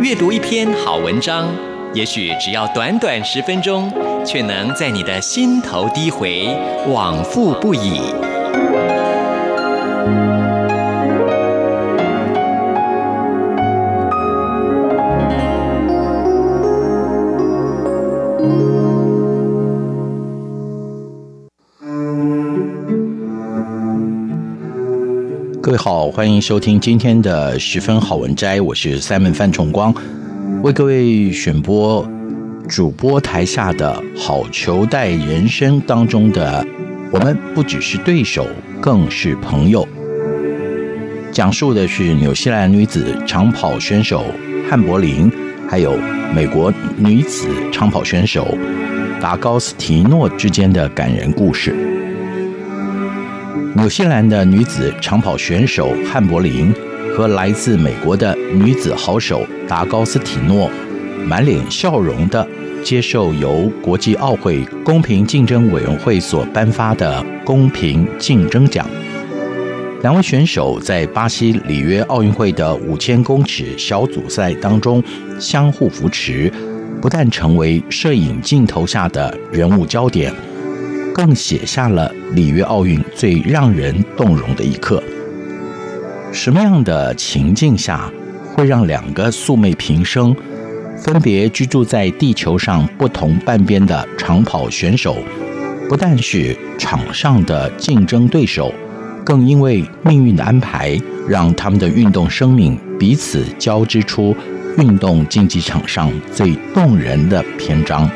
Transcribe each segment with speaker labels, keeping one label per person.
Speaker 1: 阅读一篇好文章，也许只要短短十分钟，却能在你的心头低回，往复不已。
Speaker 2: 好，欢迎收听今天的十分好文摘，我是 Simon 范崇光，为各位选播主播台下的好球带人生当中的我们不只是对手，更是朋友。讲述的是纽西兰女子长跑选手汉柏林，还有美国女子长跑选手达高斯提诺之间的感人故事。纽西兰的女子长跑选手汉柏林和来自美国的女子好手达高斯提诺，满脸笑容地接受由国际奥会公平竞争委员会所颁发的公平竞争奖。两位选手在巴西里约奥运会的五千公尺小组赛当中相互扶持，不但成为摄影镜头下的人物焦点。更写下了里约奥运最让人动容的一刻。什么样的情境下会让两个素昧平生、分别居住在地球上不同半边的长跑选手，不但是场上的竞争对手，更因为命运的安排，让他们的运动生命彼此交织出运动竞技场上最动人的篇章。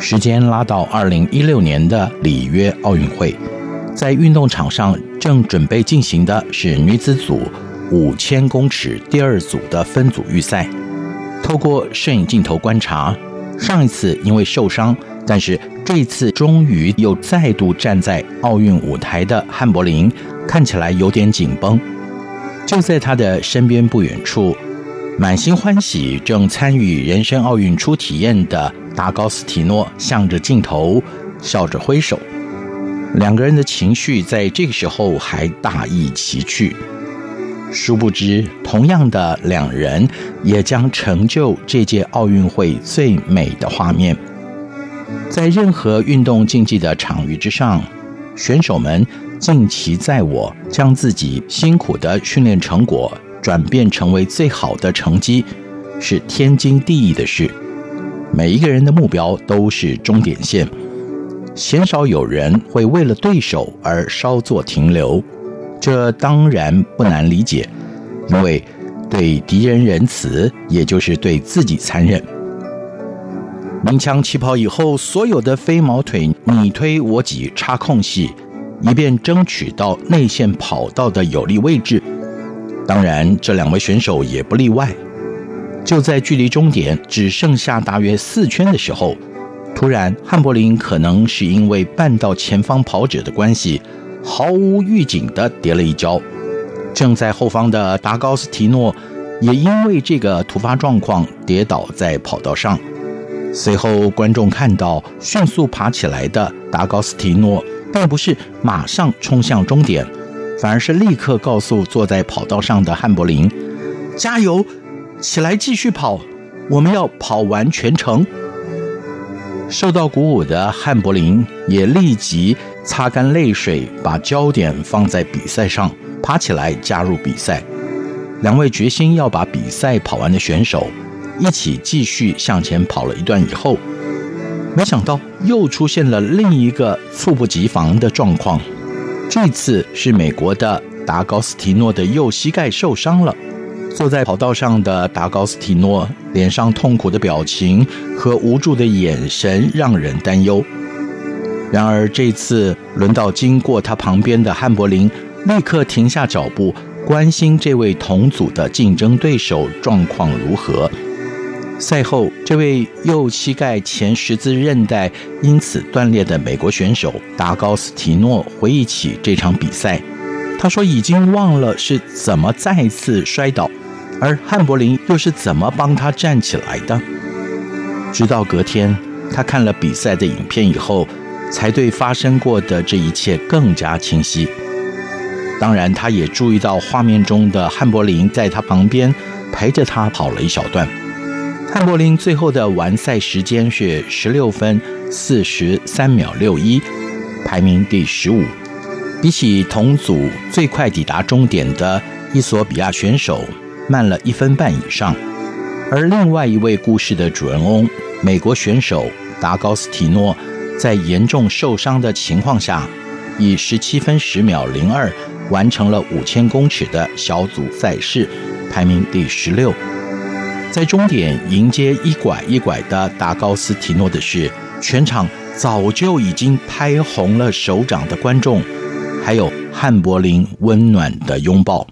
Speaker 2: 时间拉到二零一六年的里约奥运会，在运动场上正准备进行的是女子组五千公尺第二组的分组预赛。透过摄影镜头观察，上一次因为受伤，但是这一次终于又再度站在奥运舞台的汉柏林，看起来有点紧绷。就在他的身边不远处，满心欢喜正参与人生奥运初体验的。达高斯提诺向着镜头笑着挥手，两个人的情绪在这个时候还大异其趣。殊不知，同样的两人也将成就这届奥运会最美的画面。在任何运动竞技的场域之上，选手们尽其在我，将自己辛苦的训练成果转变成为最好的成绩，是天经地义的事。每一个人的目标都是终点线，鲜少有人会为了对手而稍作停留，这当然不难理解，因为对敌人仁慈，也就是对自己残忍。鸣枪起跑以后，所有的飞毛腿你推我挤插空隙，以便争取到内线跑道的有利位置。当然，这两位选手也不例外。就在距离终点只剩下大约四圈的时候，突然汉柏林可能是因为绊到前方跑者的关系，毫无预警地跌了一跤。正在后方的达高斯提诺也因为这个突发状况跌倒在跑道上。随后观众看到迅速爬起来的达高斯提诺，并不是马上冲向终点，反而是立刻告诉坐在跑道上的汉柏林：“加油！”起来继续跑，我们要跑完全程。受到鼓舞的汉柏林也立即擦干泪水，把焦点放在比赛上，爬起来加入比赛。两位决心要把比赛跑完的选手一起继续向前跑了一段以后，没想到又出现了另一个猝不及防的状况。这次是美国的达高斯提诺的右膝盖受伤了。坐在跑道上的达高斯提诺脸上痛苦的表情和无助的眼神让人担忧。然而这次轮到经过他旁边的汉柏林，立刻停下脚步，关心这位同组的竞争对手状况如何，赛后，这位右膝盖前十字韧带因此断裂的美国选手达高斯提诺回忆起这场比赛，他说：“已经忘了是怎么再次摔倒，而汉柏林又是怎么帮他站起来的。”直到隔天，他看了比赛的影片以后，才对发生过的这一切更加清晰。当然，他也注意到画面中的汉柏林在他旁边陪着他跑了一小段。汉柏林最后的完赛时间是十六分四十三秒六一，排名第十五，比起同组最快抵达终点的伊索比亚选手慢了一分半以上。而另外一位故事的主人翁，美国选手达高斯提诺，在严重受伤的情况下，以十七分十秒零二完成了五千公尺的小组赛事，排名第十六。在终点迎接一拐一拐的达高斯提诺的是全场早就已经拍红了手掌的观众，还有汉柏林温暖的拥抱。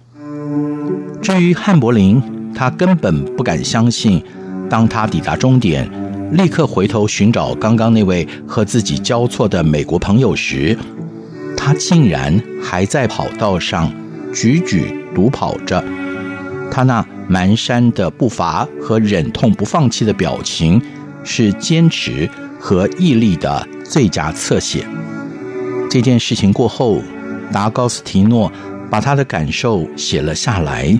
Speaker 2: 至于汉柏林，他根本不敢相信，当他抵达终点，立刻回头寻找刚刚那位和自己交错的美国朋友时，他竟然还在跑道上踽踽独跑着。他那蹒跚的步伐和忍痛不放弃的表情，是坚持和毅力的最佳侧写。这件事情过后，达高斯提诺把他的感受写了下来。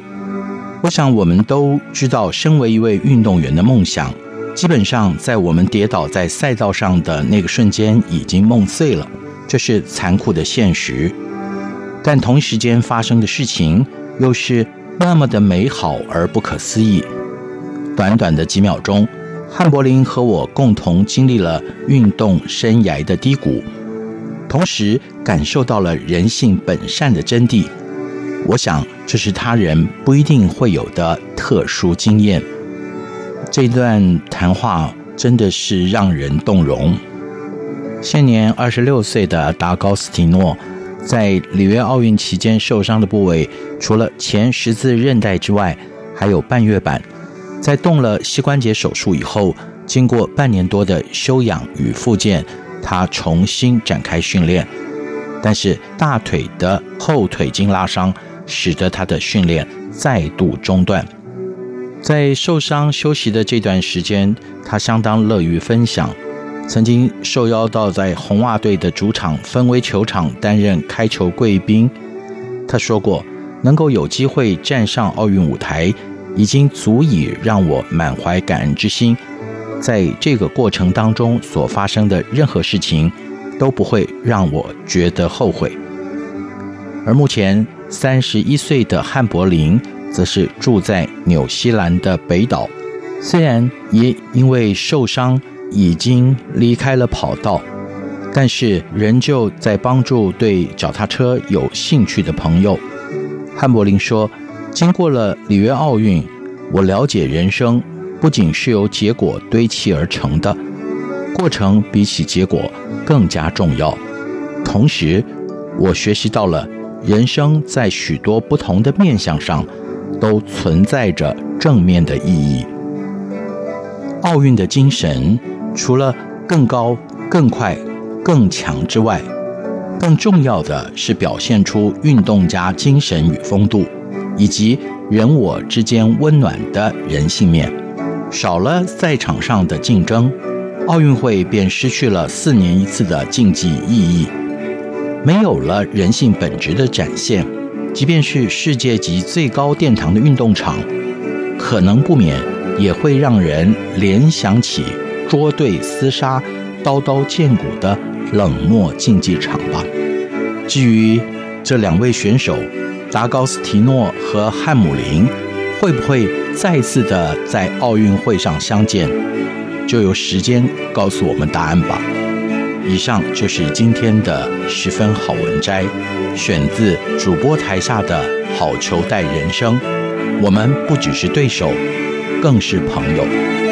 Speaker 2: 我想，我们都知道，身为一位运动员的梦想，基本上在我们跌倒在赛道上的那个瞬间已经梦碎了，这是残酷的现实。但同时间发生的事情，又是。那么的美好而不可思议。短短的几秒钟，汉柏林和我共同经历了运动生涯的低谷，同时感受到了人性本善的真谛。我想，这是他人不一定会有的特殊经验。这段谈话真的是让人动容。现年二十六岁的达高斯提诺。在里约奥运期间受伤的部位，除了前十字韧带之外，还有半月板。在动了膝关节手术以后，经过半年多的休养与复健，他重新展开训练。但是大腿的后腿筋拉伤，使得他的训练再度中断。在受伤休息的这段时间，他相当乐于分享。曾经受邀到在红袜队的主场芬威球场担任开球贵宾，他说过：“能够有机会站上奥运舞台，已经足以让我满怀感恩之心。在这个过程当中所发生的任何事情，都不会让我觉得后悔。”而目前三十一岁的汉柏林，则是住在纽西兰的北岛，虽然也因为受伤。已经离开了跑道，但是仍旧在帮助对脚踏车有兴趣的朋友。汉柏林说：“经过了里约奥运，我了解人生不仅是由结果堆砌而成的，过程比起结果更加重要。同时，我学习到了人生在许多不同的面向上都存在着正面的意义。奥运的精神。”除了更高、更快、更强之外，更重要的是表现出运动家精神与风度，以及人我之间温暖的人性面。少了赛场上的竞争，奥运会便失去了四年一次的竞技意义。没有了人性本质的展现，即便是世界级最高殿堂的运动场，可能不免也会让人联想起。捉对厮杀、刀刀见骨的冷漠竞技场吧。至于这两位选手达高斯提诺和汉姆林会不会再次的在奥运会上相见，就由时间告诉我们答案吧。以上就是今天的十分好文摘，选自主播台下的好球带人生。我们不只是对手，更是朋友。